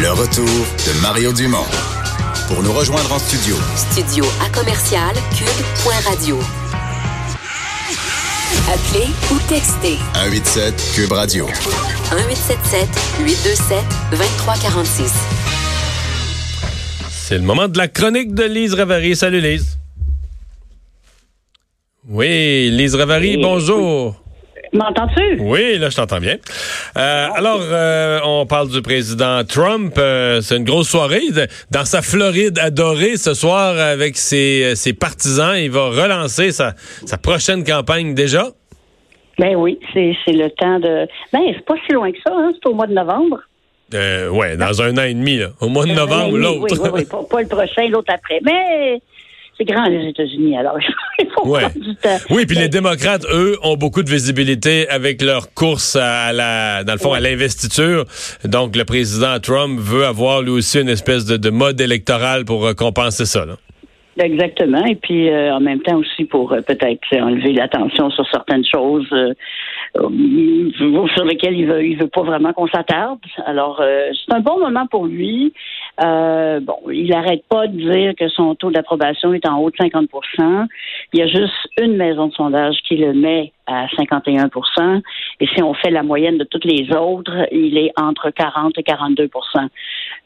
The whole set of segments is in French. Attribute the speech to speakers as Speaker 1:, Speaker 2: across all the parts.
Speaker 1: Le retour de Mario Dumont. Pour nous rejoindre en studio.
Speaker 2: Studio à commercial cube.radio. Appelez ou textez
Speaker 1: 187 Cube Radio.
Speaker 2: 1877 827 2346.
Speaker 3: C'est le moment de la chronique de Lise Ravary. Salut Lise. Oui, Lise Ravary, bonjour.
Speaker 4: M'entends-tu?
Speaker 3: Oui, là, je t'entends bien. Euh, alors, euh, on parle du président Trump. Euh, c'est une grosse soirée. Dans sa Floride adorée ce soir avec ses, ses partisans, il va relancer sa, sa prochaine campagne déjà.
Speaker 4: Ben oui, c'est le temps de... Ben, c'est pas si loin que ça, hein? c'est au mois de novembre.
Speaker 3: Euh, ouais, dans un an et demi, là. Au mois de novembre, l'autre.
Speaker 4: Oui, oui, oui, pas, pas le prochain, l'autre après. Mais c'est grand les États-Unis, alors il faut
Speaker 3: Ouais.
Speaker 4: prendre du temps.
Speaker 3: Oui, puis les démocrates, eux, ont beaucoup de visibilité avec leur course à la, dans le fond, à l'investiture. Donc, le président Trump veut avoir lui aussi une espèce de, de mode électoral pour euh, compenser ça. Là.
Speaker 4: Exactement. Et puis, euh, en même temps aussi pour euh, peut-être enlever l'attention sur certaines choses euh, sur lesquelles il veut, il veut pas vraiment qu'on s'attarde. Alors, c'est un bon moment pour lui. Euh, bon, il n'arrête pas de dire que son taux d'approbation est en haut de 50% Il y a juste une maison de sondage qui le met à 51% Et si on fait la moyenne de toutes les autres, il est entre 40 et 42%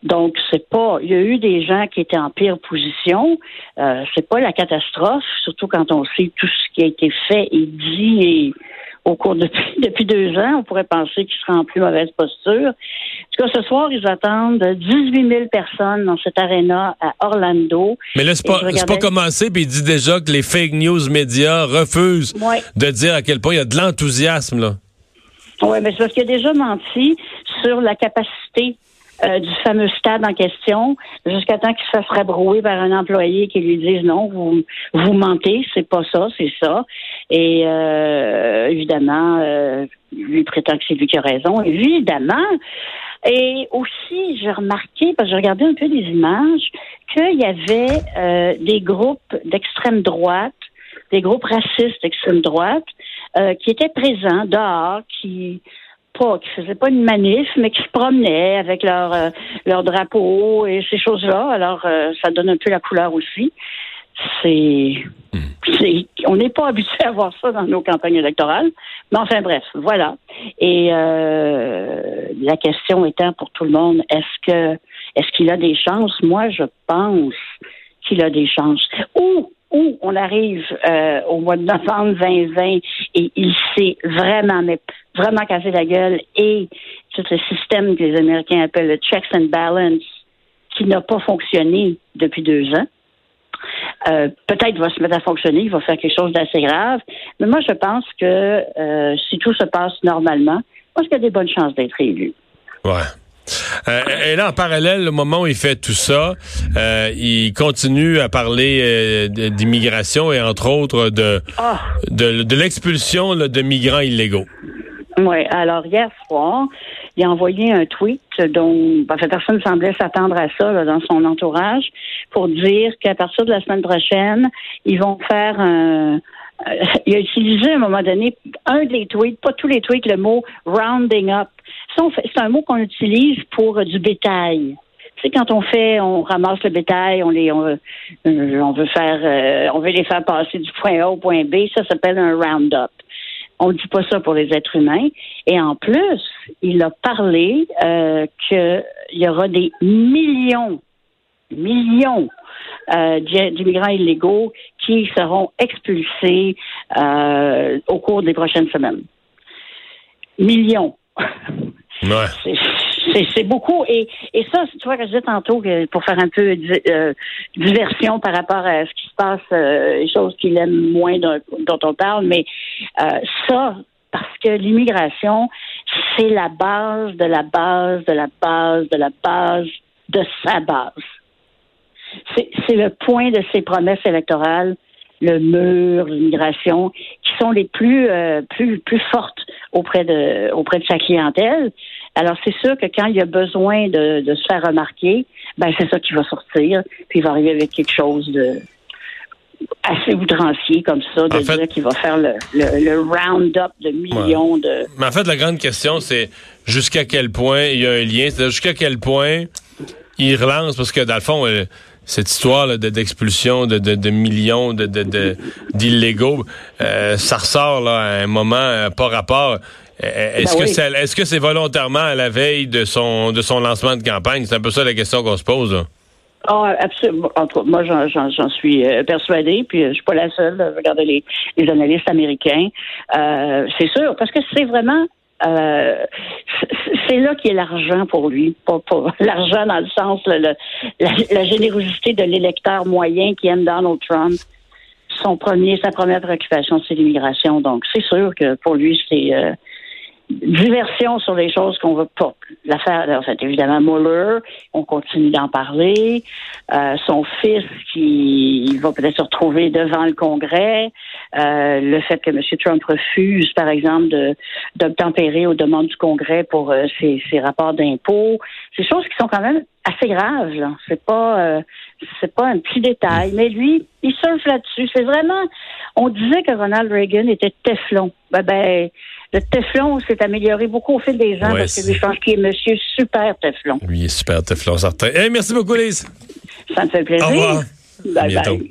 Speaker 4: Donc, c'est pas. Il y a eu des gens qui étaient en pire position. Euh, c'est pas la catastrophe, surtout quand on sait tout ce qui a été fait et dit et au cours depuis, depuis deux ans, on pourrait penser qu'il sera en plus mauvaise posture. En tout cas, ce soir, ils attendent 18 000 personnes dans cet aréna à Orlando.
Speaker 3: Mais là, c'est pas, pas commencé, puis il dit déjà que les fake news médias refusent
Speaker 4: Ouais.
Speaker 3: de dire à quel point il y a de l'enthousiasme. là.
Speaker 4: Oui, mais c'est parce qu'il a déjà menti sur la capacité euh, du fameux stade en question, jusqu'à temps qu'il se fasse rabrouer par un employé qui lui dise non, vous vous mentez, c'est pas ça, c'est ça. Et euh, évidemment, euh, lui prétend que c'est lui qui a raison, évidemment. Et aussi, j'ai remarqué, parce que j'ai regardé un peu des images, qu'il y avait euh, des groupes d'extrême droite, des groupes racistes d'extrême droite, euh, qui étaient présents dehors, qui pas, qui faisaient pas une manif, mais qui se promenaient avec leur euh, leur drapeau et ces choses-là. Alors, euh, ça donne un peu la couleur aussi. C'est, c'est, on n'est pas habitué à voir ça dans nos campagnes électorales. Mais enfin, bref, voilà. Et euh, la question étant pour tout le monde, est-ce que, est-ce qu'il a des chances? Moi, je pense qu'il a des chances. Ou où on arrive euh, au mois de novembre 2020 et il s'est vraiment, vraiment cassé la gueule et tout le système que les Américains appellent le checks and balance qui n'a pas fonctionné depuis deux ans. Euh, peut-être va se mettre à fonctionner, il va faire quelque chose d'assez grave. Mais moi, je pense que euh, si tout se passe normalement, je pense qu'il y a des bonnes chances d'être élu.
Speaker 3: Ouais. Euh, et là, en parallèle, au moment où il fait tout ça, euh, il continue à parler euh, d'immigration et entre autres de,
Speaker 4: Ah!
Speaker 3: de, de l'expulsion de migrants illégaux.
Speaker 4: Oui, alors hier soir, il a envoyé un tweet dont ben, personne semblait s'attendre à ça là, dans son entourage pour dire qu'à partir de la semaine prochaine, ils vont faire un. Euh, il a utilisé à un moment donné un des tweets, pas tous les tweets, le mot rounding up. C'est un mot qu'on utilise pour euh, du bétail. Sais, quand on fait, on ramasse le bétail, on les, on, euh, veut faire, on veut les faire passer du point A au point B, ça s'appelle un round-up. On ne dit pas ça pour les êtres humains. Et en plus, il a parlé qu'il y aura des millions, millions euh, d'i- d'immigrants illégaux qui seront expulsés euh, au cours des prochaines semaines. Millions.
Speaker 3: Ouais.
Speaker 4: C'est- beaucoup. Et, et ça, tu vois, que je disais tantôt, que pour faire un peu di- euh, diversion par rapport à ce qui se passe, euh, les choses qu'il aime moins dont, dont on parle, mais euh, ça, parce que l'immigration, c'est la base de la base de la base de la base de sa base. C'est le point de ses promesses électorales, le mur, l'immigration, qui sont les plus euh, plus plus fortes auprès de auprès de sa clientèle. Alors c'est sûr que quand il y a besoin de, de se faire remarquer, ben c'est ça qui va sortir, puis il va arriver avec quelque chose de assez outrancier comme ça, de
Speaker 3: En fait-
Speaker 4: dire qu'il va faire le, le, le round-up de millions de
Speaker 3: Mais en fait, la grande question, c'est jusqu'à quel point il y a un lien, c'est-à-dire jusqu'à quel point il relance parce que dans le fond, euh, cette histoire là, de- d'expulsion de, de, de millions de, de, d'illégaux, euh, ça ressort là, à un moment euh, pas rapport. Euh, Est-ce
Speaker 4: Ben
Speaker 3: que
Speaker 4: oui.
Speaker 3: c'est est-ce que c'est volontairement à la veille de son de son lancement de campagne? C'est un peu ça la question qu'on se pose. là.
Speaker 4: Ah, absolument. Moi, j'en, j'en- j'en suis euh, persuadée, puis euh, je suis pas la seule. euh, Regardez les, les analystes américains. Euh, c'est sûr, parce que c'est vraiment... euh, c'est- là qu'il y a l'argent pour lui. L'argent dans le sens, le- la générosité de l'électeur moyen qui aime Donald Trump. Son premier, sa première préoccupation, c'est l'immigration. Donc, c'est sûr que pour lui, c'est... euh, diversion sur les choses qu'on veut pas. L'affaire, en fait, évidemment, Mueller, on continue d'en parler. Euh, son fils qui il va peut-être se retrouver devant le Congrès. Euh, le fait que M. Trump refuse, par exemple, de d'obtempérer aux demandes du Congrès pour euh, ses, ses rapports d'impôts. C'est choses qui sont quand même assez graves. Là. C'est pas euh, c'est pas un petit détail. Mais lui, il surfe là-dessus. C'est vraiment. On disait que Ronald Reagan était Teflon. Ben, ben le Teflon s'est amélioré beaucoup au fil des ans
Speaker 3: Ouais,
Speaker 4: parce que lui, je pense qu'il est Monsieur Super Teflon.
Speaker 3: Est super Teflon certain. Hey, merci beaucoup, Lise.
Speaker 4: Ça me fait plaisir.
Speaker 3: Au revoir. À
Speaker 4: Bye
Speaker 3: bientôt.
Speaker 4: bye.